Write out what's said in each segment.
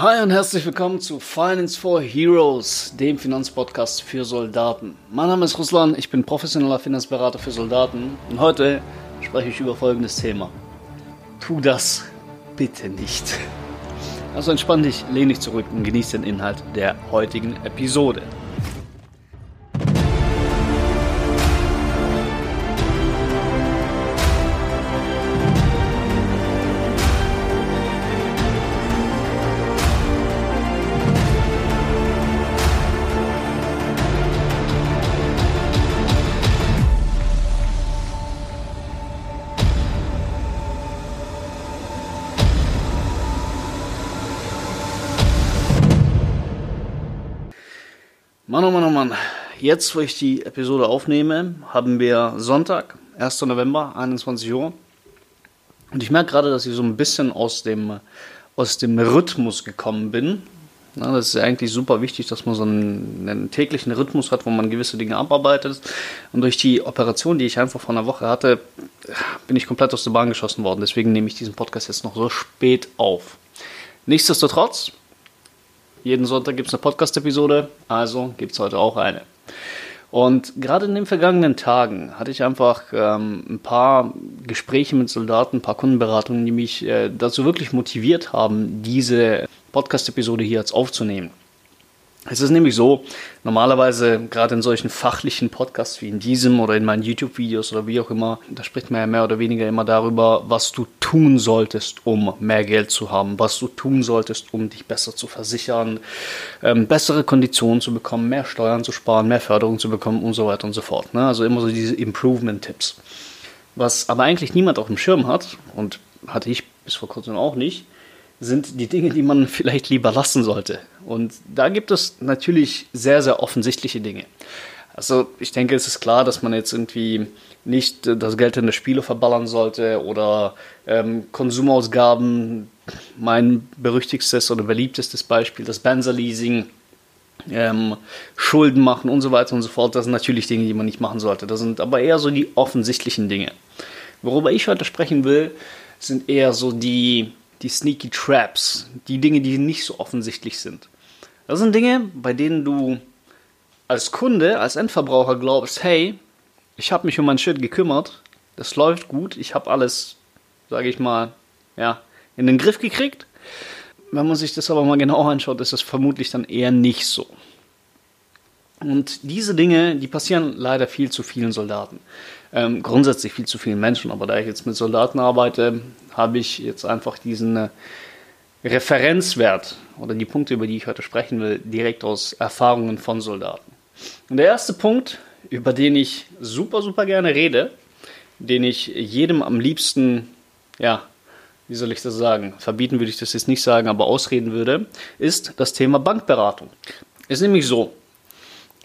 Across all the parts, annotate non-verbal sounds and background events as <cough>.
Hi und herzlich willkommen zu Finance for Heroes, dem Finanzpodcast für Soldaten. Mein Name ist Ruslan, ich bin professioneller Finanzberater für Soldaten und heute spreche ich über folgendes Thema. Tu das bitte nicht. Also entspann dich, lehn dich zurück und genieß den Inhalt der heutigen Episode. Mann, oh Mann, oh Mann. Jetzt, wo ich die Episode aufnehme, haben wir Sonntag, 1. November, 21 Uhr. Und ich merke gerade, dass ich so ein bisschen aus dem, aus dem Rhythmus gekommen bin. Ja, das ist eigentlich super wichtig, dass man so einen, einen, täglichen Rhythmus hat, wo man gewisse Dinge abarbeitet. Und durch die Operation, die ich einfach vor einer Woche hatte, bin ich komplett aus der Bahn geschossen worden. Deswegen nehme ich diesen Podcast jetzt noch so spät auf. Nichtsdestotrotz, jeden Sonntag gibt es eine Podcast-Episode, also gibt es heute auch eine. Und gerade in den vergangenen Tagen hatte ich einfach ähm, ein paar Gespräche mit Soldaten, ein paar Kundenberatungen, die mich äh, dazu wirklich motiviert haben, diese Podcast-Episode hier jetzt aufzunehmen. Es ist nämlich so, normalerweise gerade in solchen fachlichen Podcasts wie in diesem oder in meinen YouTube-Videos oder wie auch immer, da spricht man ja mehr oder weniger immer darüber, was du tun solltest, um mehr Geld zu haben, was du tun solltest, um dich besser zu versichern, ähm, bessere Konditionen zu bekommen, mehr Steuern zu sparen, mehr Förderung zu bekommen und so weiter und so fort. Ne? Also immer so diese Improvement-Tipps. Was aber eigentlich niemand auf dem Schirm hat und hatte ich bis vor kurzem auch nicht, sind die Dinge, die man <laughs> vielleicht lieber lassen sollte. Und da gibt es natürlich sehr, sehr offensichtliche Dinge. Also ich denke, es ist klar, dass man jetzt irgendwie nicht das Geld in der Spiele verballern sollte oder ähm, Konsumausgaben, mein berüchtigstes oder beliebtestes Beispiel, das Benzer-Leasing, ähm, Schulden machen und so weiter und so fort. Das sind natürlich Dinge, die man nicht machen sollte. Das sind aber eher so die offensichtlichen Dinge. Worüber ich heute sprechen will, sind eher so die die Sneaky Traps, die Dinge, die nicht so offensichtlich sind. Das sind Dinge, bei denen du als Kunde, als Endverbraucher glaubst, hey, ich habe mich um mein Shit gekümmert, das läuft gut, ich habe alles, sage ich mal, ja, in den Griff gekriegt. Wenn man sich das aber mal genau anschaut, ist das vermutlich dann eher nicht so. Und diese Dinge, die passieren leider viel zu vielen Soldaten. Ähm, grundsätzlich viel zu vielen Menschen, aber da ich jetzt mit Soldaten arbeite, habe ich jetzt einfach diesen äh, Referenzwert oder die Punkte, über die ich heute sprechen will, direkt aus Erfahrungen von Soldaten. Und der erste Punkt, über den ich super, super gerne rede, den ich jedem am liebsten, ja, wie soll ich das sagen, verbieten würde ich das jetzt nicht sagen, aber ausreden würde, ist das Thema Bankberatung. Ist nämlich so,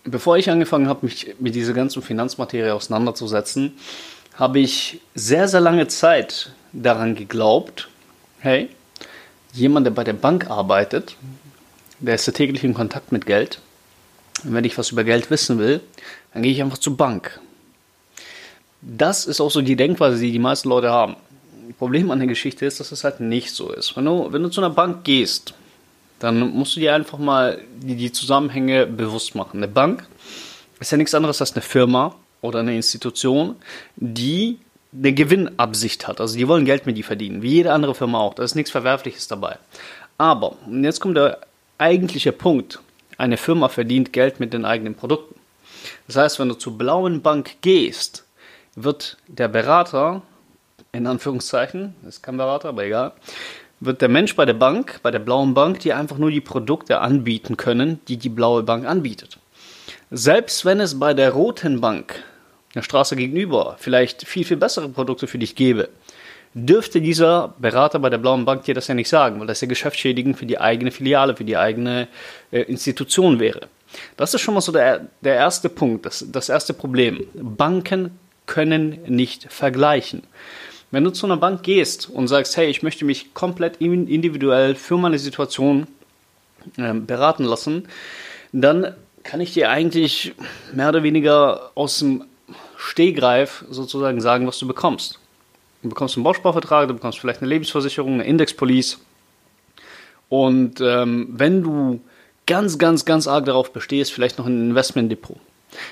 bevor ich angefangen habe, mich mit dieser ganzen Finanzmaterie auseinanderzusetzen, habe ich sehr, sehr lange Zeit daran geglaubt, hey, jemand, der bei der Bank arbeitet, der ist ja täglich in Kontakt mit Geld. Und wenn ich was über Geld wissen will, dann gehe ich einfach zur Bank. Das ist auch so die Denkweise, die die meisten Leute haben. Das Problem an der Geschichte ist, dass es halt nicht so ist. Wenn du, wenn du zu einer Bank gehst dann musst du dir einfach mal die, die Zusammenhänge bewusst machen. Eine Bank ist ja nichts anderes als eine Firma oder eine Institution, die eine Gewinnabsicht hat. Also die wollen Geld mit dir verdienen, wie jede andere Firma auch. Da ist nichts Verwerfliches dabei. Aber, und jetzt kommt der eigentliche Punkt, eine Firma verdient Geld mit den eigenen Produkten. Das heißt, wenn du zur blauen Bank gehst, wird der Berater, in Anführungszeichen, ist kein Berater, aber egal, wird der Mensch bei der Bank, bei der blauen Bank, dir einfach nur die Produkte anbieten können, die die blaue Bank anbietet. Selbst wenn es bei der roten Bank, der Straße gegenüber, vielleicht viel, viel bessere Produkte für dich gäbe, dürfte dieser Berater bei der blauen Bank dir das ja nicht sagen, weil das ja geschäftsschädigend für die eigene Filiale, für die eigene äh, Institution wäre. Das ist schon mal so der, der erste Punkt, das, das erste Problem. Banken können nicht vergleichen. Wenn du zu einer Bank gehst und sagst, hey, ich möchte mich komplett individuell für meine Situation äh, beraten lassen, dann kann ich dir eigentlich mehr oder weniger aus dem Stehgreif sozusagen sagen, was du bekommst. Du bekommst einen Bausparvertrag, du bekommst vielleicht eine Lebensversicherung, eine Indexpolice Und ähm, wenn du ganz, ganz, ganz arg darauf bestehst, vielleicht noch ein Investmentdepot.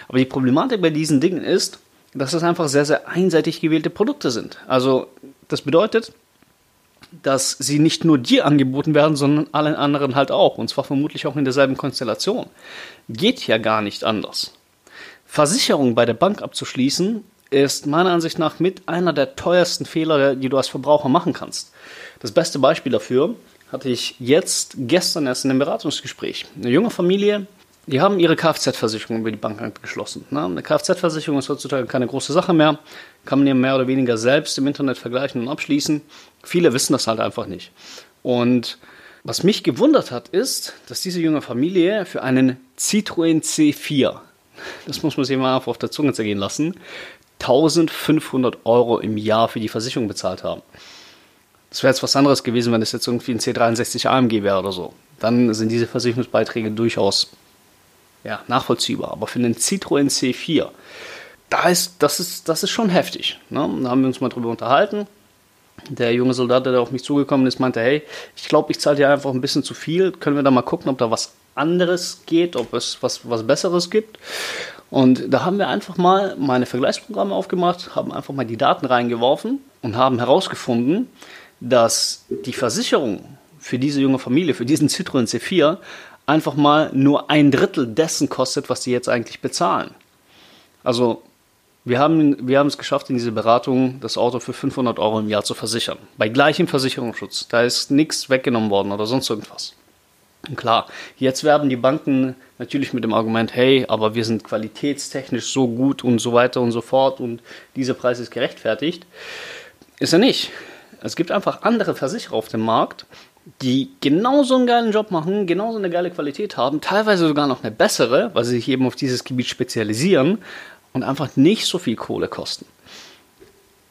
Aber die Problematik bei diesen Dingen ist, dass es einfach sehr, sehr einseitig gewählte Produkte sind. Also das bedeutet, dass sie nicht nur dir angeboten werden, sondern allen anderen halt auch. Und zwar vermutlich auch in derselben Konstellation. Geht ja gar nicht anders. Versicherung bei der Bank abzuschließen, ist meiner Ansicht nach mit einer der teuersten Fehler, die du als Verbraucher machen kannst. Das beste Beispiel dafür hatte ich jetzt gestern erst in einem Beratungsgespräch. Eine junge Familie, die haben ihre Kfz-Versicherung über die Bank abgeschlossen. Eine Kfz-Versicherung ist heutzutage keine große Sache mehr, kann man ja mehr oder weniger selbst im Internet vergleichen und abschließen. Viele wissen das halt einfach nicht. Und was mich gewundert hat, ist, dass diese junge Familie für einen Citroën C4, das muss man sich mal auf der Zunge zergehen lassen, 1500 Euro im Jahr für die Versicherung bezahlt haben. Das wäre jetzt was anderes gewesen, wenn es jetzt irgendwie ein C63 AMG wäre oder so. Dann sind diese Versicherungsbeiträge durchaus ja, nachvollziehbar. Aber für einen Citroën C4, da ist, das, ist, das ist schon heftig. Ne? Da haben wir uns mal drüber unterhalten. Der junge Soldat, der auf mich zugekommen ist, meinte, hey, ich glaube, ich zahle dir einfach ein bisschen zu viel. Können wir da mal gucken, ob da was anderes geht, ob es was, was Besseres gibt. Und da haben wir einfach mal meine Vergleichsprogramme aufgemacht, haben einfach mal die Daten reingeworfen und haben herausgefunden, dass die Versicherung für diese junge Familie, für diesen Citroën C4, einfach mal nur ein Drittel dessen kostet, was sie jetzt eigentlich bezahlen. Also wir haben, wir haben es geschafft, in dieser Beratung das Auto für 500 Euro im Jahr zu versichern. Bei gleichem Versicherungsschutz. Da ist nichts weggenommen worden oder sonst irgendwas. Und klar, jetzt werben die Banken natürlich mit dem Argument, hey, aber wir sind qualitätstechnisch so gut und so weiter und so fort und dieser Preis ist gerechtfertigt. Ist er nicht. Es gibt einfach andere Versicherer auf dem Markt, die genauso einen geilen Job machen, genauso eine geile Qualität haben, teilweise sogar noch eine bessere, weil sie sich eben auf dieses Gebiet spezialisieren und einfach nicht so viel Kohle kosten.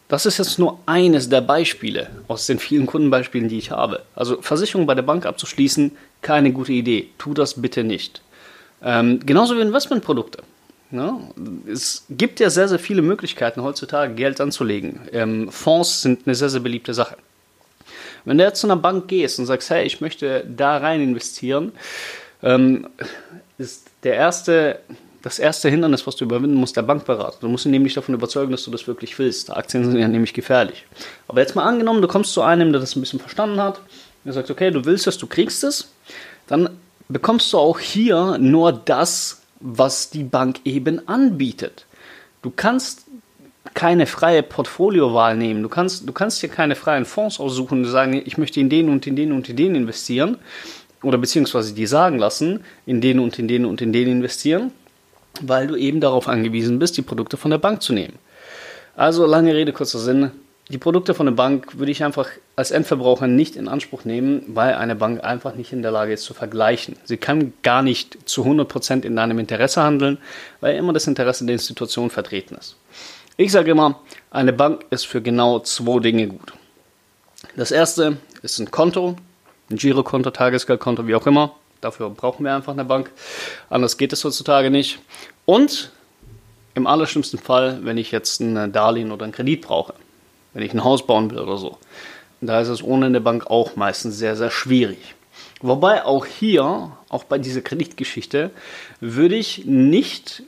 Das ist jetzt nur eines der Beispiele aus den vielen Kundenbeispielen, die ich habe. Also Versicherung bei der Bank abzuschließen, keine gute Idee. Tu das bitte nicht. Ähm, genauso wie Investmentprodukte. Ja, es gibt ja sehr, sehr viele Möglichkeiten heutzutage Geld anzulegen. Ähm, Fonds sind eine sehr, sehr beliebte Sache. Wenn du jetzt zu einer Bank gehst und sagst, hey, ich möchte da rein investieren, ähm, ist der erste, das erste Hindernis, was du überwinden musst, der Bankberater. Du musst ihn nämlich davon überzeugen, dass du das wirklich willst. Aktien sind ja nämlich gefährlich. Aber jetzt mal angenommen, du kommst zu einem, der das ein bisschen verstanden hat, der sagt, okay, du willst es, du kriegst es, dann bekommst du auch hier nur das, was die Bank eben anbietet. Du kannst keine freie Portfoliowahl nehmen. Du kannst, du kannst dir keine freien Fonds aussuchen und sagen, ich möchte in den und in den und in den investieren. Oder beziehungsweise die sagen lassen, in den und in den und in den investieren, weil du eben darauf angewiesen bist, die Produkte von der Bank zu nehmen. Also lange Rede, kurzer Sinn. Die Produkte von der Bank würde ich einfach als Endverbraucher nicht in Anspruch nehmen, weil eine Bank einfach nicht in der Lage ist zu vergleichen. Sie kann gar nicht zu 100% in deinem Interesse handeln, weil immer das Interesse der Institution vertreten ist. Ich sage immer, eine Bank ist für genau zwei Dinge gut. Das erste ist ein Konto, ein Girokonto, Tagesgeldkonto, wie auch immer. Dafür brauchen wir einfach eine Bank. Anders geht es heutzutage nicht. Und im allerschlimmsten Fall, wenn ich jetzt ein Darlehen oder einen Kredit brauche, wenn ich ein Haus bauen will oder so, da ist es ohne eine Bank auch meistens sehr, sehr schwierig. Wobei auch hier, auch bei dieser Kreditgeschichte, würde ich nicht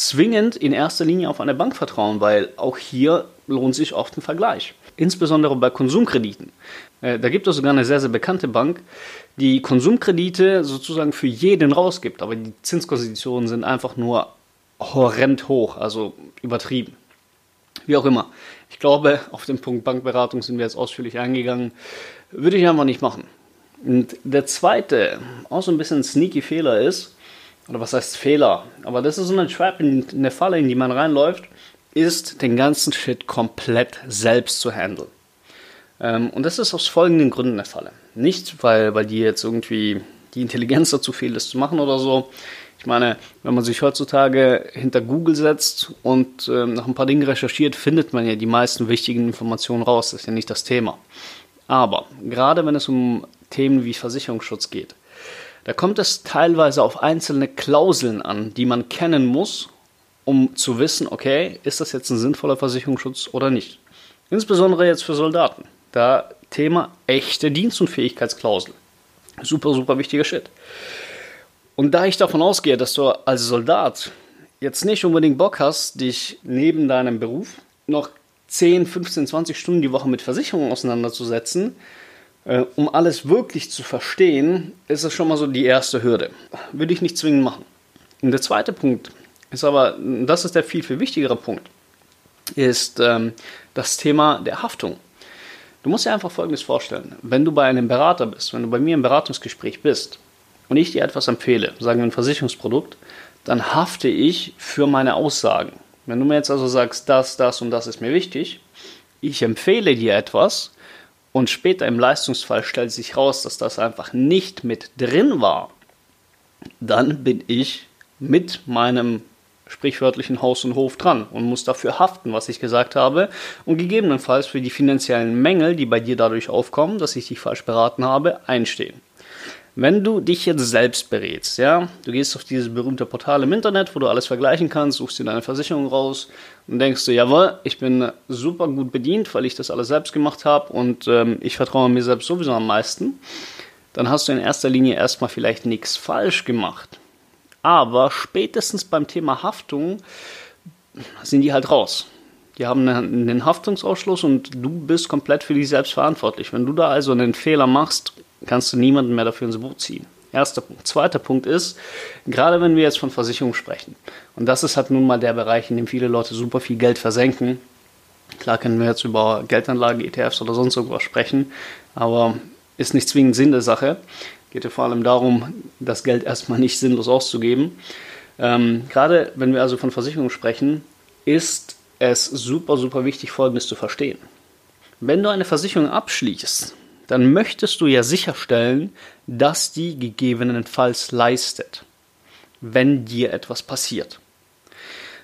zwingend in erster Linie auf eine Bank vertrauen, weil auch hier lohnt sich oft ein Vergleich. Insbesondere bei Konsumkrediten. Äh, da gibt es sogar eine sehr, sehr bekannte Bank, die Konsumkredite sozusagen für jeden rausgibt, aber die Zinskonditionen sind einfach nur horrend hoch, also übertrieben. Wie auch immer. Ich glaube, auf den Punkt Bankberatung sind wir jetzt ausführlich eingegangen. Würde ich einfach nicht machen. Und der zweite, auch so ein bisschen sneaky Fehler ist, oder was heißt Fehler, aber das ist so eine Trap, in, der Falle, in die man reinläuft, ist, den ganzen Shit komplett selbst zu handeln. Ähm, und das ist aus folgenden Gründen der Falle. Nicht, weil, weil dir jetzt irgendwie die Intelligenz dazu fehlt, das zu machen oder so. Ich meine, wenn man sich heutzutage hinter Google setzt und äh, nach ein paar Dingen recherchiert, findet man ja die meisten wichtigen Informationen raus. Das ist ja nicht das Thema. Aber gerade wenn es um Themen wie Versicherungsschutz geht, da kommt es teilweise auf einzelne Klauseln an, die man kennen muss, um zu wissen, okay, ist das jetzt ein sinnvoller Versicherungsschutz oder nicht. Insbesondere jetzt für Soldaten. Da Thema echte Dienstunfähigkeitsklausel. Super, super wichtiger Shit. Und da ich davon ausgehe, dass du als Soldat jetzt nicht unbedingt Bock hast, dich neben deinem Beruf noch 10, 15, 20 Stunden die Woche mit Versicherungen auseinanderzusetzen, äh, um alles wirklich zu verstehen, ist das schon mal so die erste Hürde. Würde ich nicht zwingend machen. Und der zweite Punkt ist aber, das ist der viel, viel wichtigere Punkt, ist ähm, das Thema der Haftung. Du musst dir einfach Folgendes vorstellen. Wenn du bei einem Berater bist, wenn du bei mir im Beratungsgespräch bist und ich dir etwas empfehle, sagen wir ein Versicherungsprodukt, dann hafte ich für meine Aussagen. Wenn du mir jetzt also sagst, das, das und das ist mir wichtig, ich empfehle dir etwas und später im Leistungsfall stellt sich raus, dass das einfach nicht mit drin war, dann bin ich mit meinem sprichwörtlichen Haus und Hof dran und muss dafür haften, was ich gesagt habe und gegebenenfalls für die finanziellen Mängel, die bei dir dadurch aufkommen, dass ich dich falsch beraten habe, einstehen. Wenn du dich jetzt selbst berätst, ja, du gehst auf dieses berühmte Portal im Internet, wo du alles vergleichen kannst, suchst dir deine Versicherung raus und denkst du, jawohl, ich bin super gut bedient, weil ich das alles selbst gemacht habe und ähm, ich vertraue mir selbst sowieso am meisten, dann hast du in erster Linie erstmal vielleicht nichts falsch gemacht. Aber spätestens beim Thema Haftung sind die halt raus. Die haben einen Haftungsausschluss und du bist komplett für dich selbst verantwortlich. Wenn du da also einen Fehler machst, kannst du niemanden mehr dafür ins Boot ziehen. Erster Punkt. Zweiter Punkt ist, gerade wenn wir jetzt von Versicherung sprechen, und das ist halt nun mal der Bereich, in dem viele Leute super viel Geld versenken. Klar können wir jetzt über Geldanlagen, ETFs oder sonst irgendwas sprechen, aber ist nicht zwingend Sinn der Sache. Geht ja vor allem darum, das Geld erstmal nicht sinnlos auszugeben. Ähm, gerade wenn wir also von Versicherungen sprechen, ist es super, super wichtig, Folgendes zu verstehen. Wenn du eine Versicherung abschließt, dann möchtest du ja sicherstellen, dass die gegebenenfalls leistet, wenn dir etwas passiert.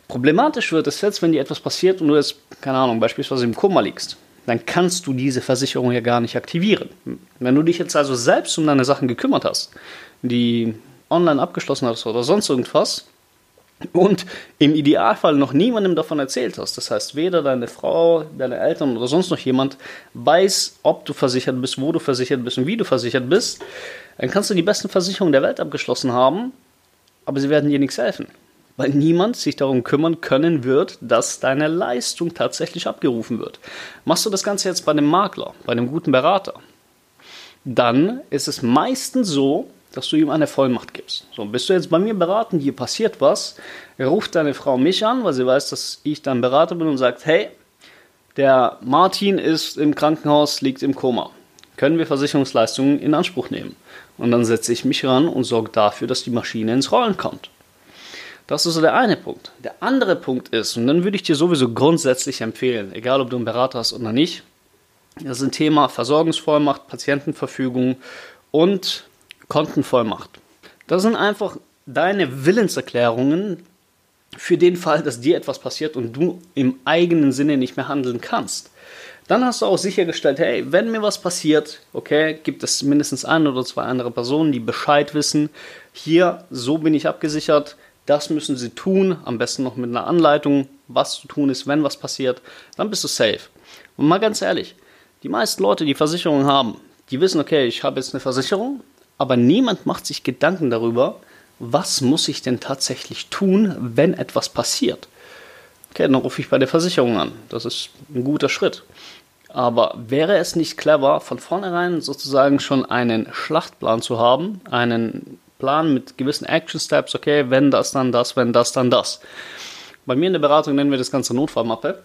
Problematisch wird es jetzt, wenn dir etwas passiert und du jetzt, keine Ahnung, beispielsweise im Koma liegst dann kannst du diese Versicherung ja gar nicht aktivieren. Wenn du dich jetzt also selbst um deine Sachen gekümmert hast, die online abgeschlossen hast oder sonst irgendwas, und im Idealfall noch niemandem davon erzählt hast, das heißt weder deine Frau, deine Eltern oder sonst noch jemand weiß, ob du versichert bist, wo du versichert bist und wie du versichert bist, dann kannst du die besten Versicherungen der Welt abgeschlossen haben, aber sie werden dir nichts helfen weil niemand sich darum kümmern können wird, dass deine Leistung tatsächlich abgerufen wird. Machst du das Ganze jetzt bei einem Makler, bei einem guten Berater, dann ist es meistens so, dass du ihm eine Vollmacht gibst. So, bist du jetzt bei mir beraten, hier passiert was, ruft deine Frau mich an, weil sie weiß, dass ich dein Berater bin und sagt, hey, der Martin ist im Krankenhaus, liegt im Koma. Können wir Versicherungsleistungen in Anspruch nehmen? Und dann setze ich mich ran und sorge dafür, dass die Maschine ins Rollen kommt. Das ist so der eine Punkt. Der andere Punkt ist, und dann würde ich dir sowieso grundsätzlich empfehlen, egal ob du einen Berater hast oder nicht, das ist ein Thema Versorgungsvollmacht, Patientenverfügung und Kontenvollmacht. Das sind einfach deine Willenserklärungen für den Fall, dass dir etwas passiert und du im eigenen Sinne nicht mehr handeln kannst. Dann hast du auch sichergestellt, hey, wenn mir was passiert, okay, gibt es mindestens ein oder zwei andere Personen, die Bescheid wissen. Hier, so bin ich abgesichert das müssen sie tun, am besten noch mit einer Anleitung, was zu tun ist, wenn was passiert. Dann bist du safe. Und mal ganz ehrlich, die meisten Leute, die Versicherungen haben, die wissen, okay, ich habe jetzt eine Versicherung, aber niemand macht sich Gedanken darüber, was muss ich denn tatsächlich tun, wenn etwas passiert. Okay, dann rufe ich bei der Versicherung an. Das ist ein guter Schritt. Aber wäre es nicht clever, von vornherein sozusagen schon einen Schlachtplan zu haben, einen Plan mit gewissen Action Steps, okay, wenn das, dann das, wenn das, dann das. Bei mir in der Beratung nennen wir das Ganze Notfallmappe.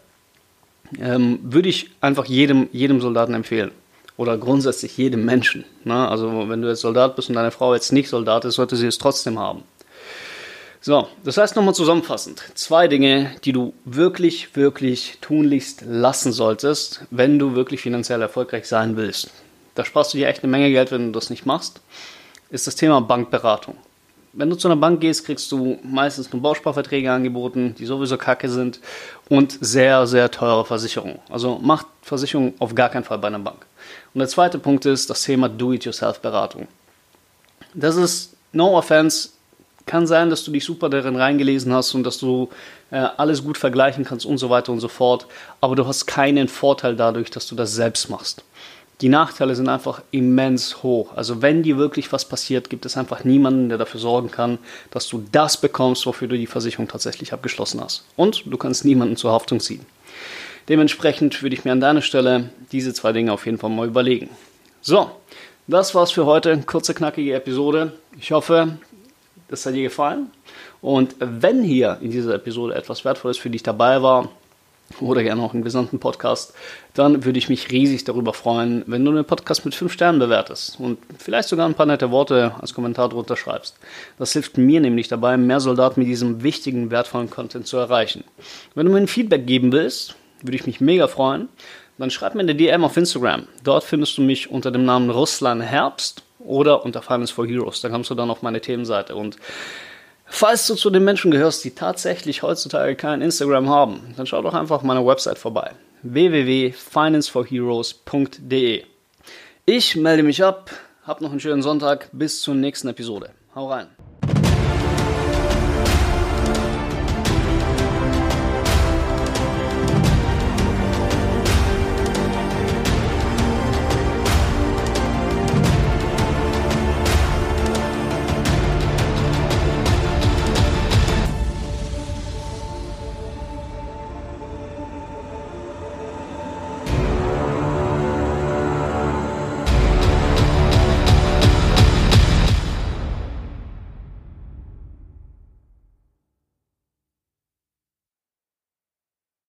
Ähm, würde ich einfach jedem, jedem Soldaten empfehlen. Oder grundsätzlich jedem Menschen. Ne? Also wenn du jetzt Soldat bist und deine Frau jetzt nicht Soldat ist, sollte sie es trotzdem haben. So, das heißt nochmal zusammenfassend. Zwei Dinge, die du wirklich, wirklich tunlichst lassen solltest, wenn du wirklich finanziell erfolgreich sein willst. Da sparst du dir echt eine Menge Geld, wenn du das nicht machst ist das Thema Bankberatung. Wenn du zu einer Bank gehst, kriegst du meistens nur Bausparverträge angeboten, die sowieso kacke sind und sehr, sehr teure Versicherungen. Also macht Versicherung auf gar keinen Fall bei einer Bank. Und der zweite Punkt ist das Thema Do-it-yourself-Beratung. Das ist, no offense, kann sein, dass du dich super darin reingelesen hast und dass du äh, alles gut vergleichen kannst und so weiter und so fort, aber du hast keinen Vorteil dadurch, dass du das selbst machst. Die Nachteile sind einfach immens hoch. Also wenn dir wirklich was passiert, gibt es einfach niemanden, der dafür sorgen kann, dass du das bekommst, wofür du die Versicherung tatsächlich abgeschlossen hast. Und du kannst niemanden zur Haftung ziehen. Dementsprechend würde ich mir an deiner Stelle diese zwei Dinge auf jeden Fall mal überlegen. So, das war's für heute. Kurze, knackige Episode. Ich hoffe, das hat dir gefallen. Und wenn hier in dieser Episode etwas Wertvolles für dich dabei war, oder gerne auch im gesamten Podcast, dann würde ich mich riesig darüber freuen, wenn du den Podcast mit 5 Sternen bewertest und vielleicht sogar ein paar nette Worte als Kommentar drunter schreibst. Das hilft mir nämlich dabei, mehr Soldaten mit diesem wichtigen, wertvollen Content zu erreichen. Wenn du mir ein Feedback geben willst, würde ich mich mega freuen. Dann schreib mir eine DM auf Instagram. Dort findest du mich unter dem Namen Russland Herbst oder unter Finance for Heroes. Da kommst du dann auf meine Themenseite. Und falls du zu den Menschen gehörst, die tatsächlich heutzutage kein Instagram haben, dann schau doch einfach auf meiner Website vorbei. www.financeforheroes.de Ich melde mich ab. Hab noch einen schönen Sonntag. Bis zur nächsten Episode. Hau rein.